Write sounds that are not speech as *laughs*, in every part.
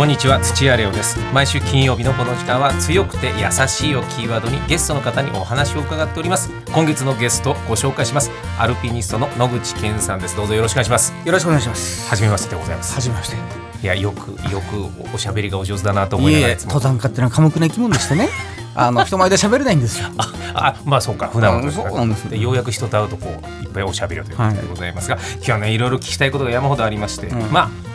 こんにちは土屋レオです。毎週金曜日のこの時間は強くて優しいをキーワードにゲストの方にお話を伺っております。今月のゲストご紹介します。アルピニストの野口健さんです。どうぞよろしくお願いします。よろしくお願いします。初めましてでございます。はじめまして。いやよくよくおしゃべりがお上手だなと思いながら。登山家ってのは寡黙な生き物でしてね。*laughs* あの人前で喋れないんです。よ。あまあそうか。普段はうんそうなんですよ。うやく人と会うとこういっぱいおしゃべりをということでございますが、今日はねいろいろ聞きたいことが山ほどありまして、うん。まあ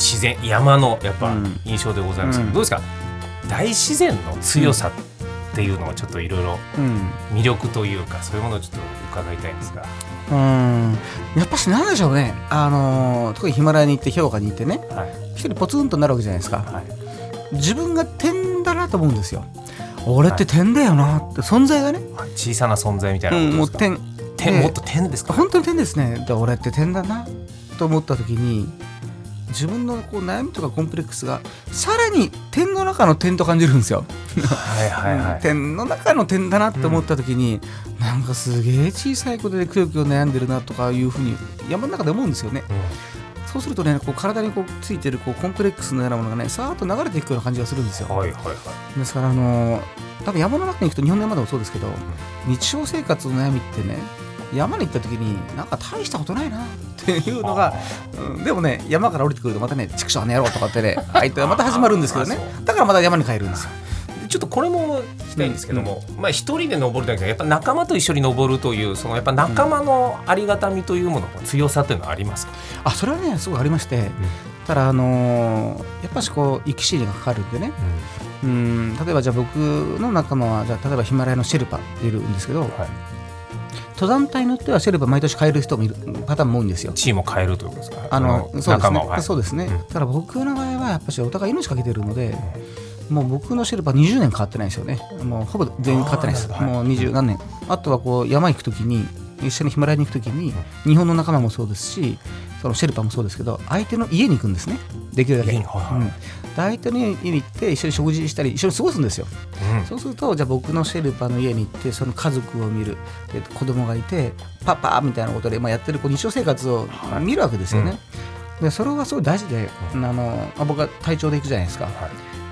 自然山のやっぱうん印象でございますけど、うんどうですか？大自然の強さっていうのをちょっといろいろうん。魅力というかそういうものをちょっと伺いたいんですが、うん。やっぱしなんでしょうね。あのー特にヒマラヤに行って氷河に行ってね、はい一人ポツンとなるわけじゃないですか。はい自分が点だなと思うんですよ。俺って点だよなって存在がね。はい小さな存在みたいなうん、もうことですか、点。点もっと点ですか？本当に点ですね。で俺って点だなと思った時に。自分のこう悩みとかコンプレックスがさらに点の中の点と感じるんですよ。はいはいはい、点の中の点だなって思った時に、なんかすげえ小さいことでくよくよ悩んでるなとかいうふうに山の中で思うんですよね。そうするとねこう体にこうついてるこうコンプレックスのようなものがねさーっと流れていくような感じがするんですよ。うんはいはいはいですからあのー多分山の中に行くと日本の山でもそうですけど、日常生活の悩みってね山に行った時になんか大したことないなっていうのが、うんでもね山から降りてくるとまたね畜生あの野郎とかってね *laughs* あいつまた始まるんですけどね。あだからまた山に帰るんですよ。でちょっとこれも聞きたいんですけども、まあ一人で登るだけじゃやっぱ仲間と一緒に登るというそのやっぱ仲間のありがたみというものの強さというのはありますか、あそれはねすごいありまして、ただあのーやっぱしこう生き死にがかかるんでね。うん例えばじゃあ僕の仲間はじゃあ例えばヒマラヤのシェルパっているんですけど、はい、登山隊によってはシェルパ毎年変える人もいるパターンも多いんですよ。チームを変えるということですか？あのそそうですね。はいそうですね、うん。ただ僕の場合はやっぱしお互い命かけてるので、もう僕のシェルパ20年変わってないですよね。もうほぼ全員変わってないです、もう20何年。あとはこう山行く時に一緒にヒマラヤに行く時に日本の仲間もそうですしそのシェルパもそうですけど相手の家に行くんですね。できるだけ、はいはい。うん。で相手の家に行って一緒に食事したり一緒に過ごすんですよ。うん。そうするとじゃあ僕のシェルパの家に行ってその家族を見る。で子供がいてパパみたいなことで、まあ、やってるこう日常生活を見るわけですよね。でそれがすごい大事で、あのまあ僕は体調で行くじゃないですか。は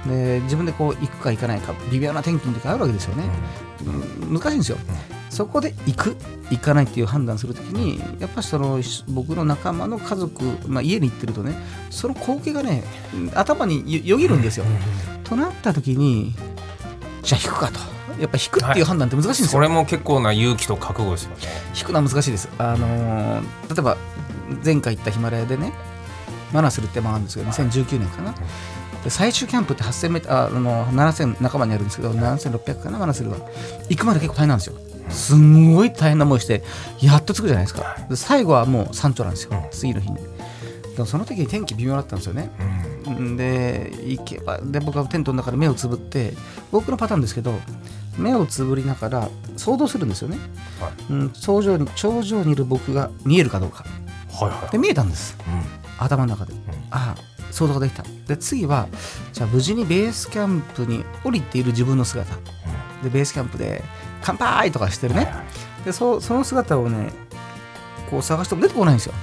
い。で自分でこう行くか行かないか微妙な天気の時あるわけですよね。うん。難しいんですよ。そこで行く行かないっていう判断するときにやっぱりその僕の仲間の家族、まあ、家に行ってるとねその光景がね頭によよぎるんですよ。となった時にじゃあ引くかと。やっぱ引くっていう判断って難しいんですよ、それも結構な勇気と覚悟ですよね。引くのは難しいです。あのー例えば前回行ったヒマラヤでねマナスルって山があるんですけど2019年かな。で最終キャンプって8000メあの7000仲間にあるんですけど7600かなマナスルは。行くまで結構大変なんですよすんごい大変な思いしてやっと着くじゃないですか。で最後はもう山頂なんですよ、うん。次の日に。でもその時に天気微妙だったんですよね。うん。で行けばで僕はテントの中で目をつぶって僕のパターンですけど目をつぶりながら想像するんですよね、はい。うん、頂上に頂上にいる僕が見えるかどうか。はいはいで見えたんです。うん。頭の中で、ああ想像ができた。で次はじゃあ無事にベースキャンプに降りている自分の姿。でベースキャンプで乾杯とかしてるね、でそその姿をねこう探しても出てこないんですよ。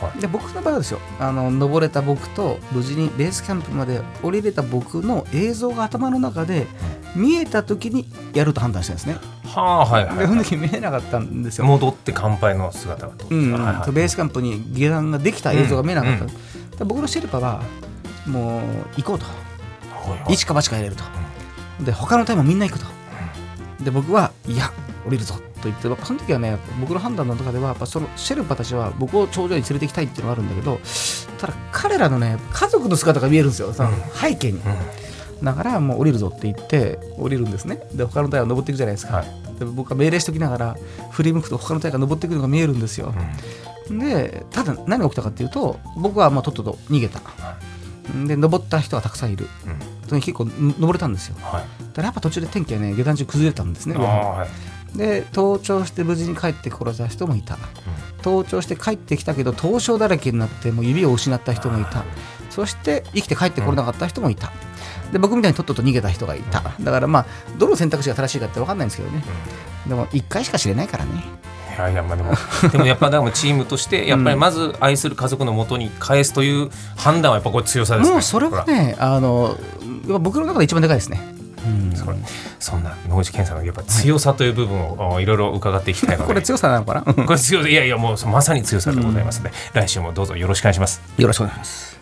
はい。で僕の場合はですよあの登れた僕と無事にベースキャンプまで降りれた僕の映像が頭の中で見えた時にやると判断したんですね。はあはいはいでその時見えなかったんですよ。戻って乾杯の姿がうん。はいはいベースキャンプに下段ができた映像が見えなかった、うんで僕のシェルパはもう行こうと。はいはい。一か八かやれると。で他の隊もみんな行くとで僕はいや降りるぞと言ってその時はね僕の判断の中ではやっぱそのシェルパたちは僕を頂上に連れて行きたいっていうのがあるんだけどただ彼らのね家族の姿が見えるんですよ。その背景に、だからもう降りるぞって言って降りるんですね。で他の隊は登っていくじゃないですか、はい。で僕は命令しときながら振り向くと他の隊が登っていくのが見えるんですよ、でただ何が起きたかっていうと僕はまあとっとと逃げた、で登った人がたくさんいる、それに結構登れたんですよ。はいただやっぱ途中で天気がね下山中崩れたんですねはい。で登頂して無事に帰ってこられた人もいた、登頂して帰ってきたけど凍傷だらけになってもう指を失った人もいた。そして生きて帰ってこれなかった人もいた、で僕みたいにとっとと逃げた人がいた。だからまあどの選択肢が正しいかって分かんないんですけどね、でも1回しか知れないからね。いやいやまあでもでもやっぱでもチームとしてやっぱりまず愛する家族のもとに返すという判断はやっぱこれ強さですね。もうそれはねあの僕の中で一番でかいですねそれそんな野口健さんのやっぱ強さという部分をおいろいろ伺っていきたいので。*laughs* これ強さなのかな？*laughs* これ強さいやいやもうまさに強さでございますので、来週もどうぞよろしくお願いします。よろしくお願いします。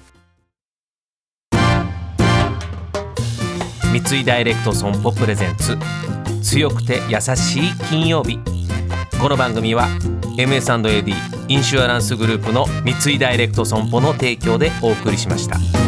三井ダイレクト損保プレゼンツ。強くて優しい金曜日。この番組は MS&AD インシュアランスグループの三井ダイレクト損保の提供でお送りしました。